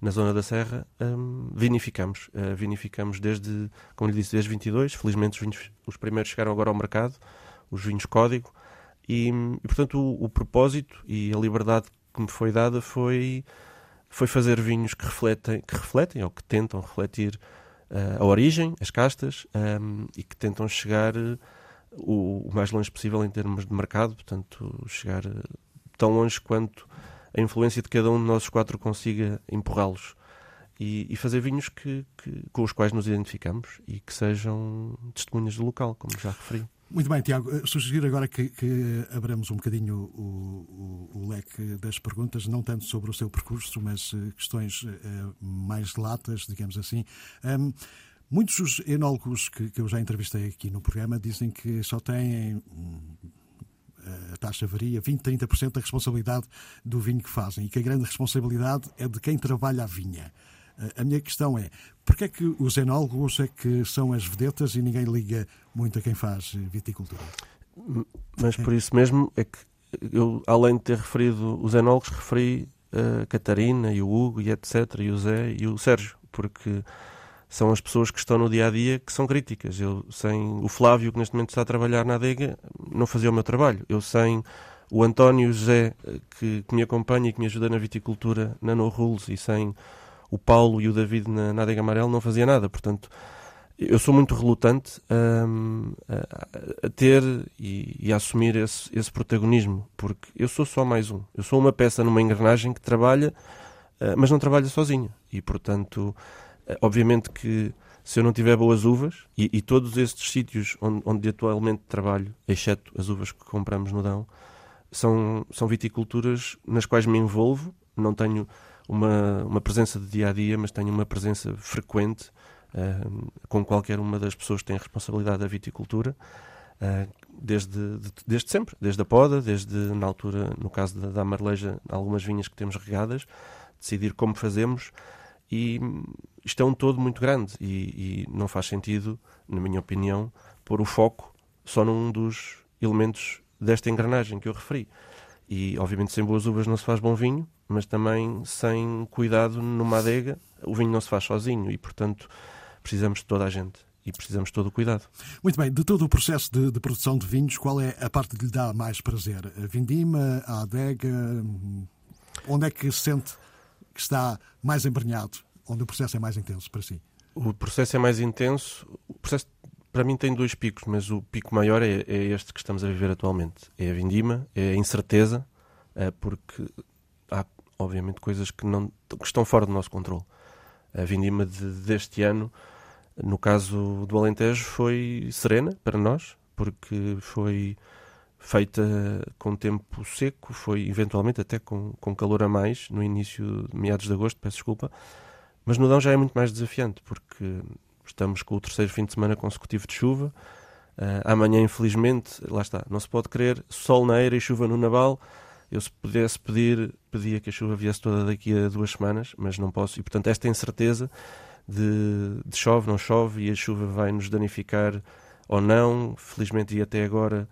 na zona da Serra, um, vinificamos. Uh, vinificamos desde, como lhe disse, desde 22. Felizmente os, vinhos, os primeiros chegaram agora ao mercado, os vinhos código. E, e portanto, o, o, propósito e a liberdade que me foi dada foi, foi fazer vinhos que refletem, que refletem ou que tentam refletir uh, a origem, as castas, um, e que tentam chegar uh, o, o, mais longe possível em termos de mercado, portanto, chegar tão longe quanto a influência de cada um de nós quatro consiga empurrá-los e, e, fazer vinhos que, que, com os quais nos identificamos e que sejam testemunhas do local, como já referi. Muito bem, Tiago. Eh, sugerir agora que, que abramos um bocadinho o, o, o, leque das perguntas, não tanto sobre o seu percurso, mas uh, questões uh, mais latas, digamos assim. Um, muitos enólogos que, que, eu já entrevistei aqui no programa dizem que só têm a taxa varia, 20, 30% da responsabilidade do vinho que fazem e que a grande responsabilidade é de quem trabalha a vinha. A minha questão é, porquê é que os enólogos é que são as vedetas e ninguém liga muito a quem faz viticultura? Mas por isso mesmo é que eu, além de ter referido os enólogos, referi a Catarina e o Hugo e etc, e o Zé e o Sérgio, porque são as pessoas que estão no dia a dia que são críticas. Eu sem o Flávio, que neste momento está a trabalhar na adega, não fazia o meu trabalho. Eu sem o António e o José, que, que me acompanha e que me ajuda na viticultura na No Rules, e sem o Paulo e o David na, Adega Amarelo, não fazia nada. Portanto, eu sou muito relutante um, a, a, ter e, e, a assumir esse, esse protagonismo, porque eu sou só mais um. Eu sou uma peça numa engrenagem que trabalha, uh, mas não trabalha sozinha. E, portanto, eh, obviamente que se eu não tiver boas uvas, e, e todos estes sítios onde, onde, atualmente trabalho, exceto as uvas que compramos no Dão, são, são viticulturas nas quais me envolvo, não tenho uma, uma presença de dia a dia, mas tenho uma presença frequente uh, com qualquer uma das pessoas que têm responsabilidade da viticultura, uh, desde, de, desde sempre, desde a poda, desde na altura, no caso da, da Marleja, algumas vinhas que temos regadas, decidir como fazemos e isto é um todo muito grande e, e, não faz sentido, na minha opinião, pôr o foco só num dos elementos desta engrenagem que eu referi. E, obviamente, sem boas uvas não se faz bom vinho, mas também sem cuidado numa adega, o vinho não se faz sozinho e, portanto, precisamos de toda a gente e precisamos de todo o cuidado. Muito bem, de todo o processo de, de, produção de vinhos, qual é a parte que lhe dá mais prazer? A vindima, a adega? Onde é que se sente que está mais embrenhado, onde o processo é mais intenso para si? O processo é mais intenso. O processo, para mim, tem dois picos, mas o pico maior é, é este que estamos a viver atualmente. É a vindima, é a incerteza porque há, obviamente, coisas que, não, que estão fora do nosso controle. A vindima de, deste ano, no caso do Alentejo, foi serena para nós, porque foi feita com tempo seco, foi eventualmente até com, com calor a mais, no início, meados de agosto, peço desculpa, mas no Dão já é muito mais desafiante, porque estamos com o terceiro fim de semana consecutivo de chuva, uh, amanhã infelizmente, lá está, não se pode querer sol na eira e chuva no naval, eu se pudesse pedir, pedia que a chuva viesse toda daqui a duas semanas, mas não posso, e portanto esta incerteza de, de chove, não chove, e a chuva vai nos danificar ou não, felizmente e até agora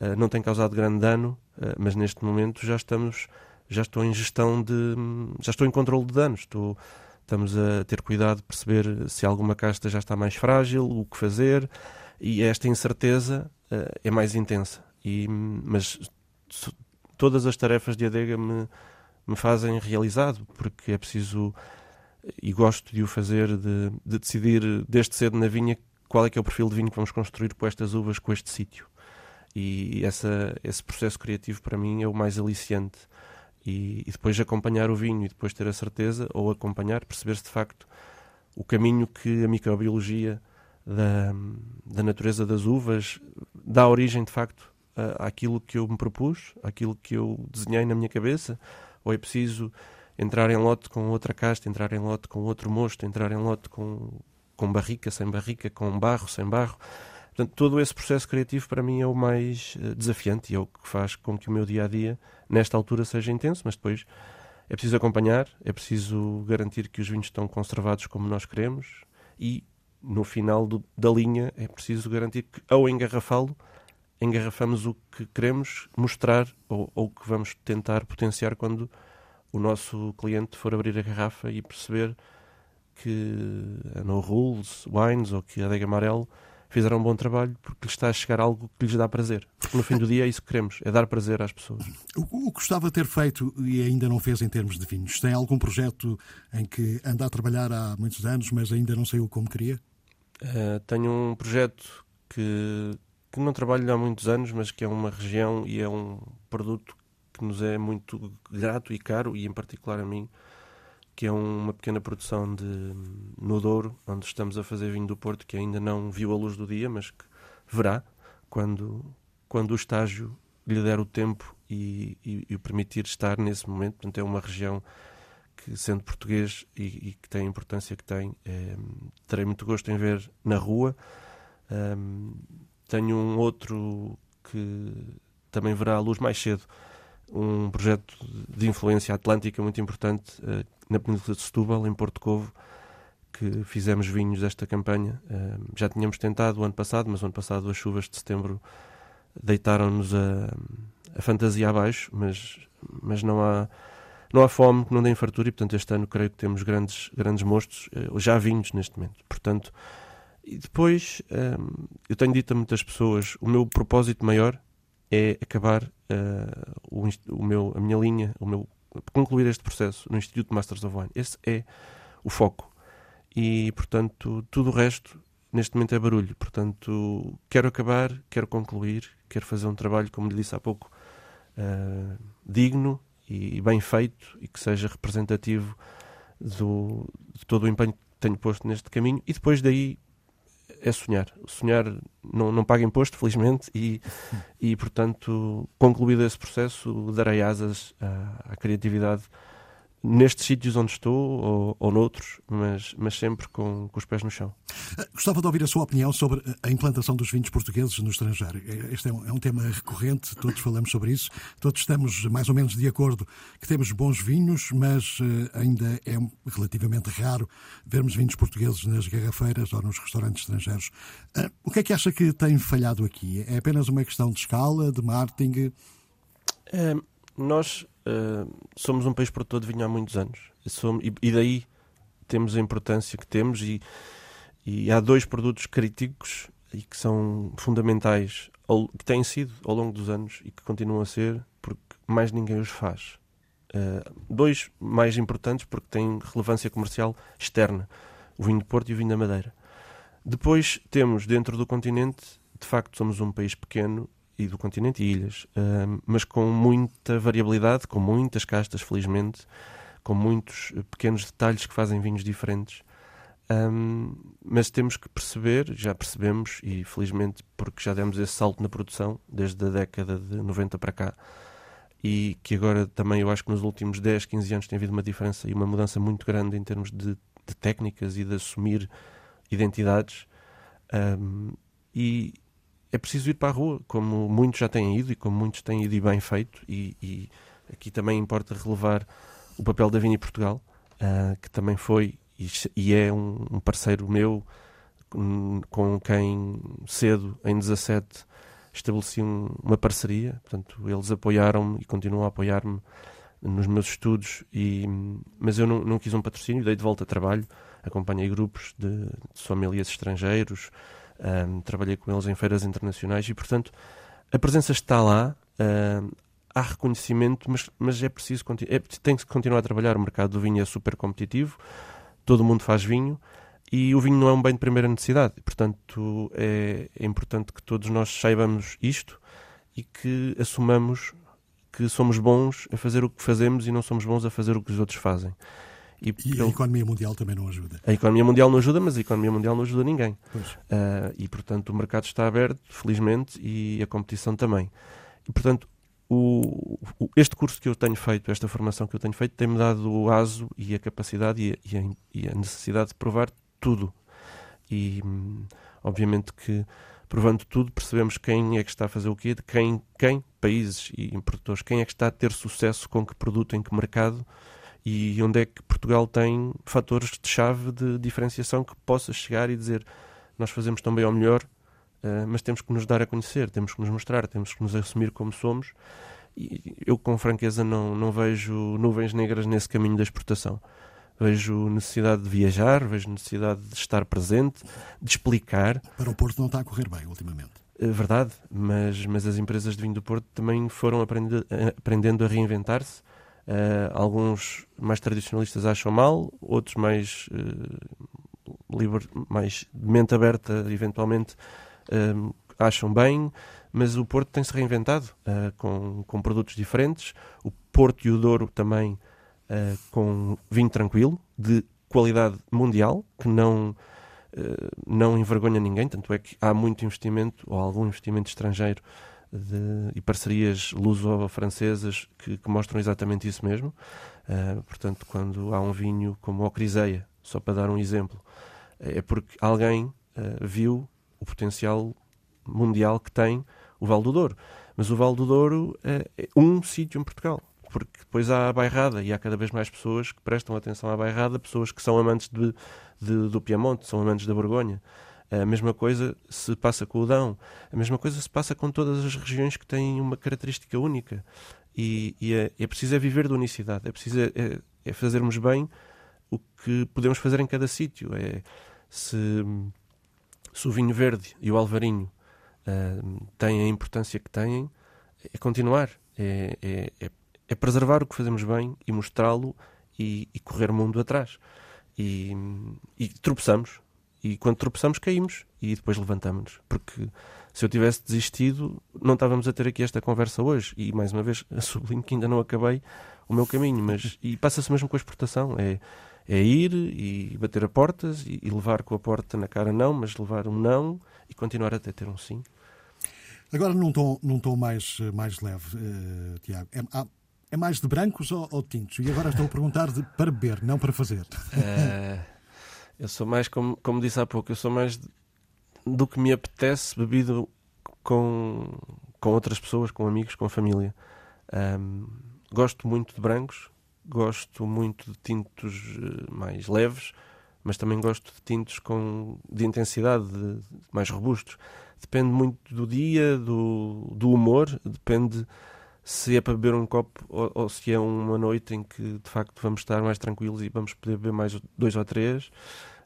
uh, não tem causado grande dano, uh, mas neste momento já estamos, já estou em gestão de, já estou em controle de danos, estou, estamos a ter cuidado de perceber se alguma casta já está mais frágil, o que fazer, e esta incerteza uh, é mais intensa. E, mas todas as tarefas de adega me, me fazem realizado, porque é preciso, e gosto de o fazer, de, de decidir desde cedo na vinha qual é que é o perfil de vinho que vamos construir com estas uvas, com este sítio. E essa, esse processo criativo para mim é o mais aliciante. E, e, depois acompanhar o vinho e depois ter a certeza, ou acompanhar, perceber-se de facto o caminho que a microbiologia da, da natureza das uvas dá origem de facto àquilo que eu me propus, àquilo que eu desenhei na minha cabeça, ou é preciso entrar em lote com outra casta, entrar em lote com outro mosto, entrar em lote com, com barrica, sem barrica, com barro, sem barro. Portanto, todo esse processo criativo para mim é o mais uh, desafiante e é o que faz com que o meu dia a dia, nesta altura, seja intenso, mas depois é preciso acompanhar, é preciso garantir que os vinhos estão conservados como nós queremos e, no final do, da linha, é preciso garantir que, ao engarrafá-lo, engarrafamos o que queremos mostrar ou, ou que vamos tentar potenciar quando o nosso cliente for abrir a garrafa e perceber que a No Rules, Wines ou que a Adega Amarelo fizeram um bom trabalho porque lhes está a chegar algo que lhes dá prazer. Porque no fim do dia é isso que queremos, é dar prazer às pessoas. O, que gostava de ter feito e ainda não fez em termos de vinhos? Tem algum projeto em que anda a trabalhar há muitos anos, mas ainda não saiu como queria? Uh, tenho um projeto que, que não trabalho há muitos anos, mas que é uma região e é um produto que nos é muito grato e caro, e em particular a mim, que é uma pequena produção de, no Douro, onde estamos a fazer vinho do Porto, que ainda não viu a luz do dia, mas que verá quando, quando o estágio lhe der o tempo e, e, e o permitir estar nesse momento. Portanto, é uma região que, sendo português e, e que tem a importância que tem, é, terei muito gosto em ver na rua. Um, tenho um outro que também verá a luz mais cedo, um projeto de influência atlântica muito importante, uh, na Península de Setúbal, em Porto Covo, que fizemos vinhos desta campanha. Uh, já tínhamos tentado o ano passado, mas o ano passado as chuvas de setembro deitaram-nos a, a, fantasia abaixo, mas, mas não há não há fome que não dê fartura e portanto este ano creio que temos grandes grandes mostos uh, já vinhos neste momento. Portanto, e depois um, eu tenho dito a muitas pessoas o meu propósito maior é acabar uh, o, o, meu, a minha linha, o meu concluir este processo no Instituto Masters of Wine. Esse é o foco. E, portanto, tudo o resto, neste momento, é barulho. Portanto, quero acabar, quero concluir, quero fazer um trabalho, como lhe disse há pouco, uh, digno e bem feito e que seja representativo do, de todo o empenho que tenho posto neste caminho. E depois daí é sonhar. Sonhar não, não paga imposto, felizmente, e, e portanto, concluído esse processo, darei asas à, à criatividade nestes sítios onde estou ou, ou noutros, mas, mas sempre com, com, os pés no chão. Ah, gostava de ouvir a sua opinião sobre a implantação dos vinhos portugueses no estrangeiro. Este é um, é um, tema recorrente, todos falamos sobre isso, todos estamos mais ou menos de acordo que temos bons vinhos, mas uh, ainda é relativamente raro vermos vinhos portugueses nas garrafeiras ou nos restaurantes estrangeiros. Uh, o que é que acha que tem falhado aqui? É apenas uma questão de escala, de marketing? É, nós uh, somos um país produtor de vinho há muitos anos. E, somos, e, e, daí temos a importância que temos. E, e há dois produtos críticos e que são fundamentais, ao, que têm sido ao longo dos anos e que continuam a ser, porque mais ninguém os faz. Uh, dois mais importantes porque têm relevância comercial externa: o vinho de Porto e o vinho da Madeira. Depois temos dentro do continente, de facto, somos um país pequeno e do continente e ilhas, uh, mas com muita variabilidade, com muitas castas, felizmente, com muitos pequenos detalhes que fazem vinhos diferentes. Um, mas temos que perceber, já percebemos, e felizmente porque já demos esse salto na produção desde a década de 90 para cá, e que agora também eu acho que nos últimos 10, 15 anos tem havido uma diferença e uma mudança muito grande em termos de, de técnicas e de assumir identidades. Um, e é preciso ir para a rua, como muitos já têm ido e como muitos têm ido e bem feito. E, e aqui também importa relevar o papel da Vini Portugal, uh, que também foi e, e é um, um, parceiro meu com, quem cedo, em 17, estabeleci um, uma parceria. Portanto, eles apoiaram-me e continuam a apoiar-me nos meus estudos, e, mas eu não, não quis um patrocínio, dei de volta trabalho, acompanhei grupos de, de sommeliers estrangeiros, um, trabalhei com eles em feiras internacionais e, portanto, a presença está lá, um, há reconhecimento, mas, mas é preciso, é, tem que continuar a trabalhar. O mercado do vinho é super competitivo, todo mundo faz vinho e o vinho não é um bem de primeira necessidade. Portanto, é, é importante que todos nós saibamos isto e que assumamos que somos bons a fazer o que fazemos e não somos bons a fazer o que os outros fazem. E, e a economia mundial também não ajuda. A economia mundial não ajuda, mas a economia mundial não ajuda ninguém. Uh, e, portanto, o mercado está aberto, felizmente, e a competição também. E, portanto, o, o, este curso que eu tenho feito, esta formação que eu tenho feito, tem-me dado o aso e a capacidade e a, e, a, e a, necessidade de provar tudo. E, hum, obviamente, que provando tudo, percebemos quem é que está a fazer o quê, de quem, quem, países e importadores, quem é que está a ter sucesso com que produto, em que mercado e onde é que Portugal tem fatores de chave de diferenciação que possa chegar e dizer nós fazemos tão bem ou melhor, uh, mas temos que nos dar a conhecer, temos que nos mostrar, temos que nos assumir como somos. E eu, com franqueza, não, não vejo nuvens negras nesse caminho da exportação. Vejo necessidade de viajar, vejo necessidade de estar presente, de explicar. Para o Porto não está a correr bem ultimamente. É verdade, mas, mas as empresas de vinho do Porto também foram aprendendo, aprendendo a reinventar-se Uh, alguns mais tradicionalistas acham mal, outros mais, uh, liber, mais de mente aberta, eventualmente, uh, acham bem, mas o Porto tem-se reinventado com, com produtos diferentes. O Porto e o Douro também com vinho tranquilo, de qualidade mundial, que não, não envergonha ninguém, tanto é que há muito investimento, ou algum investimento estrangeiro de, e parcerias luso-francesas que, que, mostram exatamente isso mesmo. Uh, portanto, quando há um vinho como o Criseia, só para dar um exemplo, é porque alguém uh, viu o potencial mundial que tem o Val do Douro. Mas o Val do Douro é, é um sítio em Portugal porque depois há a bairrada e há cada vez mais pessoas que prestam atenção à bairrada, pessoas que são amantes de, de, do Piemonte, são amantes da Borgonha. A mesma coisa se passa com o Dão. A mesma coisa se passa com todas as regiões que têm uma característica única. E, e é, é, preciso é viver de unicidade. É preciso é, é, é, fazermos bem o que podemos fazer em cada sítio. É, se, se o vinho verde e o alvarinho uh, têm a importância que têm, é continuar. É, é, é, é preservar o que fazemos bem e mostrá-lo e, e correr o mundo atrás. E, e tropeçamos, e quando tropeçamos, caímos e depois levantamos-nos. Porque se eu tivesse desistido, não estávamos a ter aqui esta conversa hoje. E mais uma vez, sublinho que ainda não acabei o meu caminho. Mas, e passa-se mesmo com a exportação: é, é ir e bater a portas e, e, levar com a porta na cara não, mas levar um não e continuar até ter um sim. Agora, num tom, num tom mais, mais leve, uh, Tiago, é, é, mais de brancos ou, ou tintos? E agora estou a perguntar de, para beber, não para fazer. Uh... Eu sou mais, como, como disse há pouco, eu sou mais do que me apetece bebido com, com outras pessoas, com amigos, com família. Um, gosto muito de brancos, gosto muito de tintos eh, mais leves, mas também gosto de tintos com, de intensidade, de, mais robustos. Depende muito do dia, do, do humor, depende se é para beber um copo ou, ou, se é uma noite em que de facto vamos estar mais tranquilos e vamos poder beber mais dois ou três.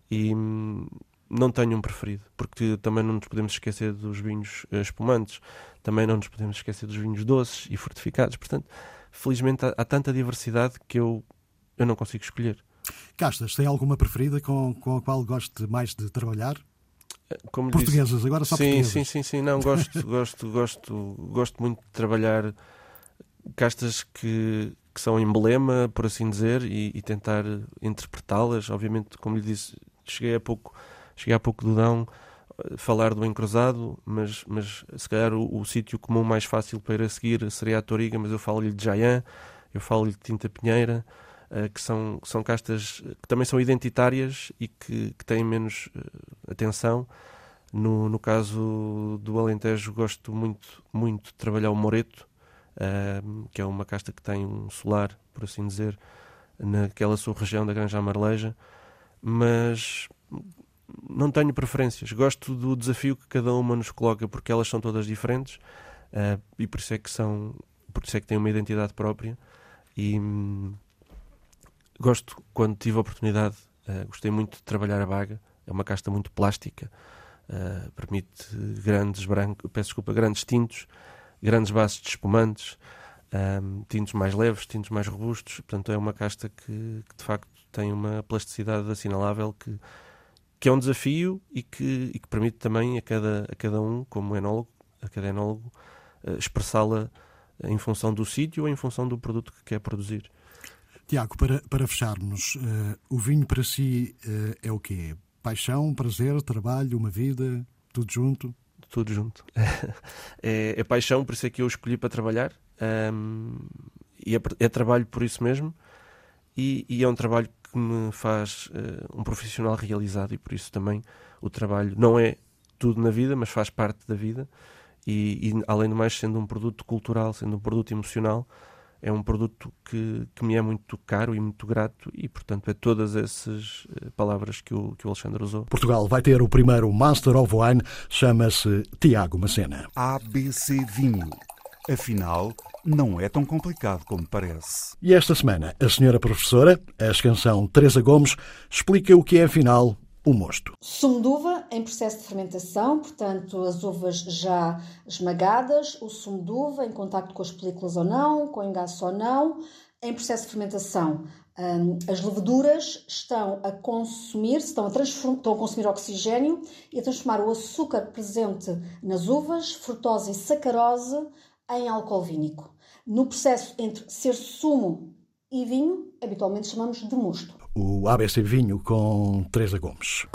E hum, não tenho um preferido, porque também não nos podemos esquecer dos vinhos eh, espumantes, também não nos podemos esquecer dos vinhos doces e fortificados. Portanto, felizmente há, há tanta diversidade que eu, eu não consigo escolher. Castas, tem alguma preferida com, com a qual goste mais de trabalhar? Como lhe Portuguesas, disse, agora só sim, portuguesas. sim, sim, sim. Não, gosto, gosto, gosto, gosto muito de trabalhar castas que, que são emblema, por assim dizer, e, e tentar interpretá-las. Obviamente, como lhe disse, cheguei há pouco, cheguei há pouco do Dão a falar do encruzado, mas, mas se calhar o, o sítio comum mais fácil para seguir seria a Toriga, mas eu falo-lhe de Jayan, eu falo-lhe de Tinta Pinheira, eh, que são, são castas que também são identitárias e que, que têm menos eh, atenção. No, no caso do Alentejo, gosto muito, muito de trabalhar o Moreto, que é uma casta que tem um solar, por assim dizer, naquela sua região da Granja Amareleja, mas não tenho preferências. Gosto do desafio que cada uma nos coloca, porque elas são todas diferentes e por isso é que são, por isso é que têm uma identidade própria. E hum, gosto, quando tive a oportunidade, uh, gostei muito de trabalhar a baga. É uma casta muito plástica, uh, permite grandes brancos, peço desculpa, grandes tintos, grandes bases de espumantes, um, tintos mais leves, tintos mais robustos. Portanto, é uma casta que, que, de facto tem uma plasticidade assinalável que, que é um desafio e que, e que permite também a cada, a cada um, como enólogo, a cada enólogo, uh, expressá-la em função do sítio ou em função do produto que quer produzir. Tiago, para, para fecharmos, uh, o vinho para si uh, é o quê? Paixão, prazer, trabalho, uma vida, tudo junto? Tudo junto. é, é, paixão, por isso é que eu escolhi para trabalhar. Um, e é, é, trabalho por isso mesmo. E, e, é um trabalho que me faz uh, um profissional realizado e por isso também o trabalho não é tudo na vida, mas faz parte da vida. E, e, além do mais, sendo um produto cultural, sendo um produto emocional, é um produto que, que me é muito caro e muito grato e, portanto, é todas essas eh, palavras que o, que o Alexandre usou. Portugal vai ter o primeiro Master of Wine, chama-se Tiago Macena. ABC Vinho. Afinal, não é tão complicado como parece. E esta semana, a senhora professora, a escansão Teresa Gomes, explica o que é, afinal, o mosto. Sumo de uva em processo de fermentação, portanto, as uvas já esmagadas, o sumo de uva em contacto com as películas ou não, com engaço ou não. Em processo de fermentação, hum, as leveduras estão a consumir, estão a, estão a consumir oxigênio e a transformar o açúcar presente nas uvas, frutose e sacarose, em álcool vínico. No processo entre ser sumo e vinho, habitualmente chamamos de mosto. O ABC Vinho com Teresa Gomes.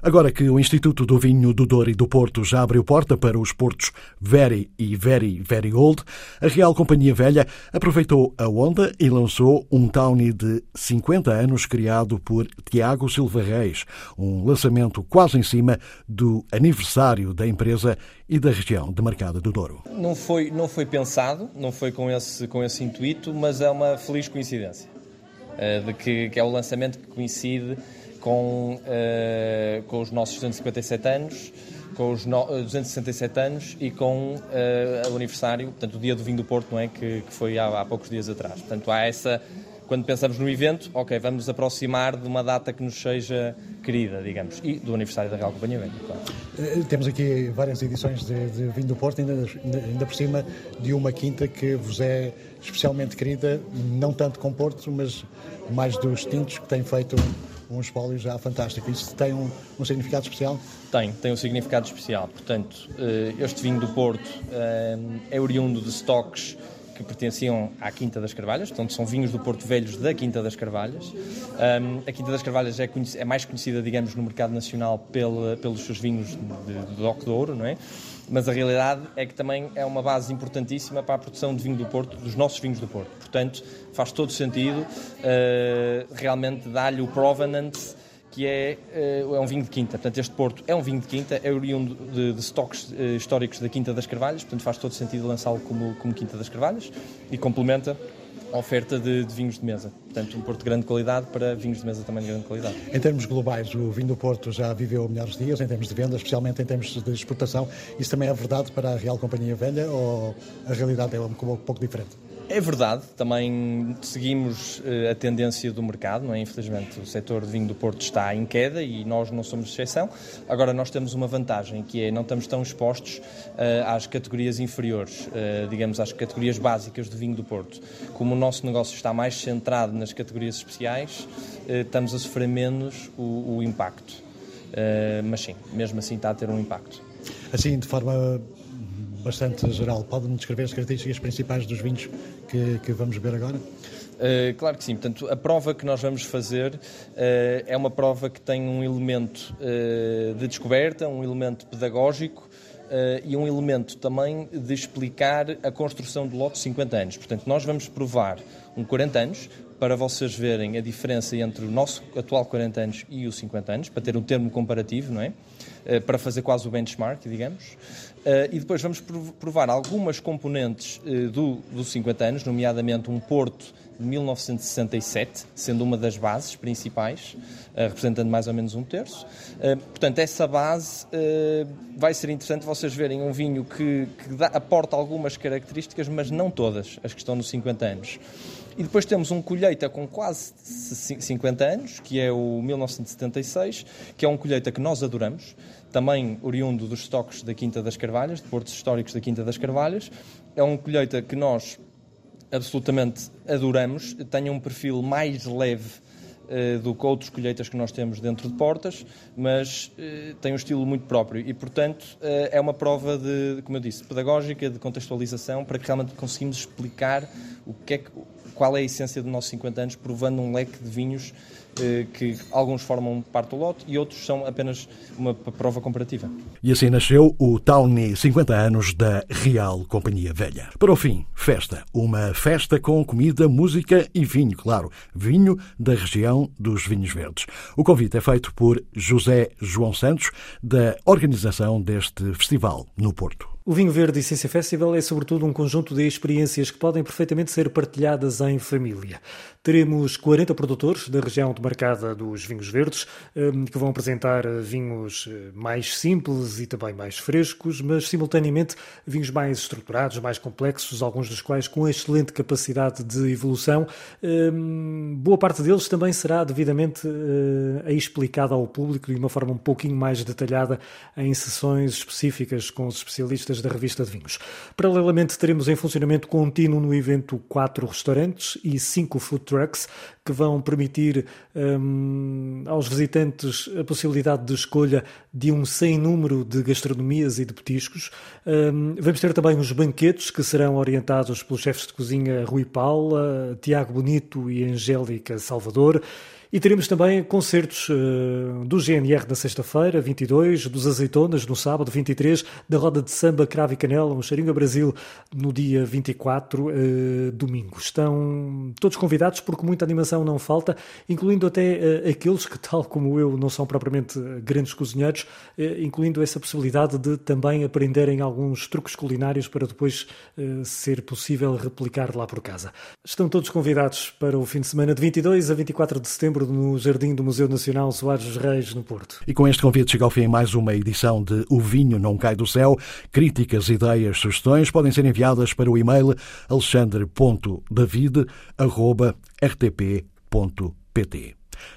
Agora que o Instituto do Vinho do Douro e do Porto já abriu porta para os portos Very e Very Very Old, a Real Companhia Velha aproveitou a onda e lançou um Tawny de 50 anos criado por Tiago Silva Reis, um lançamento quase em cima do aniversário da empresa e da região de Marcada do Douro. Não foi, não foi pensado, não foi com esse, com esse intuito, mas é uma feliz coincidência eh, de que, que é o lançamento que coincide com, uh, com os nossos 257 anos, com os no, 267 anos e com uh, o aniversário, portanto, o dia do vinho do Porto, não é? Que, que foi há, há, poucos dias atrás. Portanto, há essa. Quando pensamos no evento, ok, vamos nos aproximar de uma data que nos seja querida, digamos, e do aniversário da Real Companhia Velha, claro. Temos aqui várias edições de, de vinho do Porto, ainda, ainda por cima de uma quinta que vos é especialmente querida, não tanto com Porto, mas mais dos tintos que têm feito um espólio já fantástico. Isso tem um, um, significado especial? Tem, tem um significado especial. Portanto, eh, este vinho do Porto eh, é oriundo de estoques que pertenciam à Quinta das Carvalhas, portanto são vinhos do Porto Velhos da Quinta das Carvalhas. Um, a Quinta das Carvalhas é, é, mais conhecida, digamos, no mercado nacional pela, pelos seus vinhos de, de Doc de Ouro, não é? Mas a realidade é que também é uma base importantíssima para a produção de vinho do Porto, dos nossos vinhos do Porto. Portanto, faz todo sentido uh, realmente dar-lhe o provenance que é, eh, é um vinho de quinta. Portanto, este Porto é um vinho de quinta, é oriundo de, de estoques eh, históricos da Quinta das Carvalhas, portanto faz todo sentido lançá-lo como, como Quinta das Carvalhas e complementa a oferta de, de, vinhos de mesa. Portanto, um Porto de grande qualidade para vinhos de mesa também de grande qualidade. Em termos globais, o vinho do Porto já viveu melhores dias, em termos de venda, especialmente em termos de exportação. Isso também é verdade para a Real Companhia Velha ou a realidade é um pouco diferente? É verdade, também seguimos uh, a tendência do mercado, não é? Infelizmente o setor de vinho do Porto está em queda e nós não somos exceção. Agora nós temos uma vantagem que é não estamos tão expostos uh, às categorias inferiores, uh, digamos às categorias básicas do vinho do Porto. Como o nosso negócio está mais centrado nas categorias especiais, estamos a sofrer menos o, o impacto. mas sim, mesmo assim está a ter um impacto. Assim, de forma bastante geral. Pode-me descrever as características principais dos vinhos que, que vamos ver agora? Uh, claro que sim. Portanto, a prova que nós vamos fazer uh, é uma prova que tem um elemento uh, de descoberta, um elemento pedagógico e um elemento também de explicar a construção do lote de 50 anos. Portanto, nós vamos provar um 40 anos para vocês verem a diferença entre o nosso atual 40 anos e os 50 anos, para ter um termo comparativo, não é? Para fazer quase o benchmark, digamos. Uh, e depois vamos provar algumas componentes uh, do, dos 50 anos, nomeadamente um Porto de 1967, sendo uma das bases principais, representando mais ou menos um terço. portanto, essa base vai ser interessante vocês verem um vinho que, que dá, aporta algumas características, mas não todas as que estão nos 50 anos. E depois temos um colheita com quase 50 anos, que é o 1976, que é um colheita que nós adoramos também oriundo dos estoques da Quinta das Carvalhas, de portos históricos da Quinta das Carvalhas. É um colheita que nós absolutamente adoramos, tem um perfil mais leve uh, do que outros colheitas que nós temos dentro de portas, mas uh, tem um estilo muito próprio e, portanto, uh, é uma prova de, como eu disse, pedagógica, de contextualização, para que realmente conseguimos explicar o que é que, qual é a essência dos nossos 50 anos, provando um leque de vinhos eh, que alguns formam parte do lote e outros são apenas uma prova comparativa. E assim nasceu o Tawny 50 anos da Real Companhia Velha. Para o fim, festa. Uma festa com comida, música e vinho, claro. Vinho da região dos Vinhos Verdes. O convite é feito por José João Santos, da organização deste festival no Porto. O Vinho Verde Essência Festival é sobretudo um conjunto de experiências que podem perfeitamente ser partilhadas em família. Teremos 40 produtores da região demarcada dos vinhos verdes, hum, que vão apresentar vinhos eh, mais simples e também mais frescos, mas simultaneamente vinhos mais estruturados, mais complexos, alguns dos quais com excelente capacidade de evolução. Hum, boa parte deles também será devidamente eh, explicada ao público de uma forma um pouquinho mais detalhada em sessões específicas com os especialistas da revista de vinhos. Paralelamente, teremos em funcionamento contínuo no evento quatro restaurantes e cinco food trucks que vão permitir um, aos visitantes a possibilidade de escolha de um sem número de gastronomias e de petiscos. Um, vamos ter também os banquetes que serão orientados pelos chefes de cozinha Rui Paula, Tiago Bonito e Angélica Salvador. E teremos também concertos uh, do GNR na sexta-feira, 22, dos Azeitonas no sábado, 23, da Roda de Samba Cravo e Canela, um Xaringa Brasil, no dia 24, uh, eh, domingo. Estão todos convidados porque muita animação não falta, incluindo até uh, aqueles que, tal como eu, não são propriamente grandes cozinheiros, incluindo essa possibilidade de também aprenderem alguns truques culinários para depois ser possível replicar lá por casa. Estão todos convidados para o fim de semana de 22 a 24 de setembro no Jardim do Museu Nacional Soares dos Reis, no Porto. E com este convite chega ao fim mais uma edição de O Vinho Não Cai do Céu. Críticas, ideias, sugestões podem ser enviadas para o e-mail alexandre.david.rtp.pt.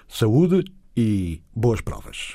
Saúde e boas provas.